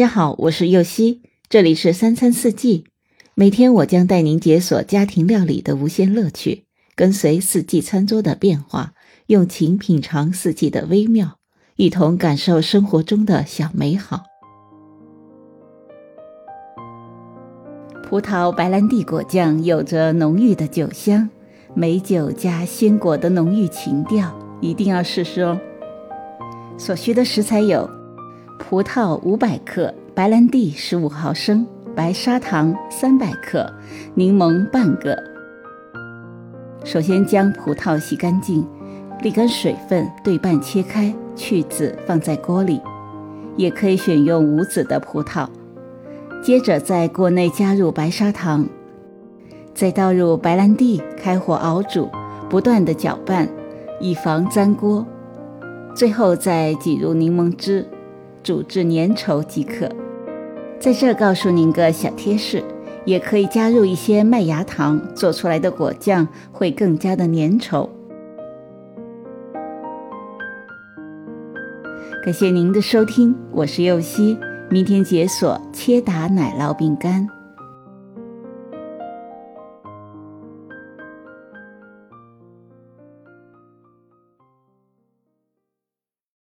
大家好，我是右希，这里是三餐四季。每天我将带您解锁家庭料理的无限乐趣，跟随四季餐桌的变化，用情品尝四季的微妙，一同感受生活中的小美好。葡萄白兰地果酱有着浓郁的酒香，美酒加鲜果的浓郁情调，一定要试试哦。所需的食材有。葡萄五百克，白兰地十五毫升，白砂糖三百克，柠檬半个。首先将葡萄洗干净，沥干水分，对半切开，去籽，放在锅里。也可以选用无籽的葡萄。接着在锅内加入白砂糖，再倒入白兰地，开火熬煮，不断的搅拌，以防粘锅。最后再挤入柠檬汁。煮至粘稠即可。在这告诉您个小贴士，也可以加入一些麦芽糖，做出来的果酱会更加的粘稠。感谢您的收听，我是右希，明天解锁切达奶酪饼干。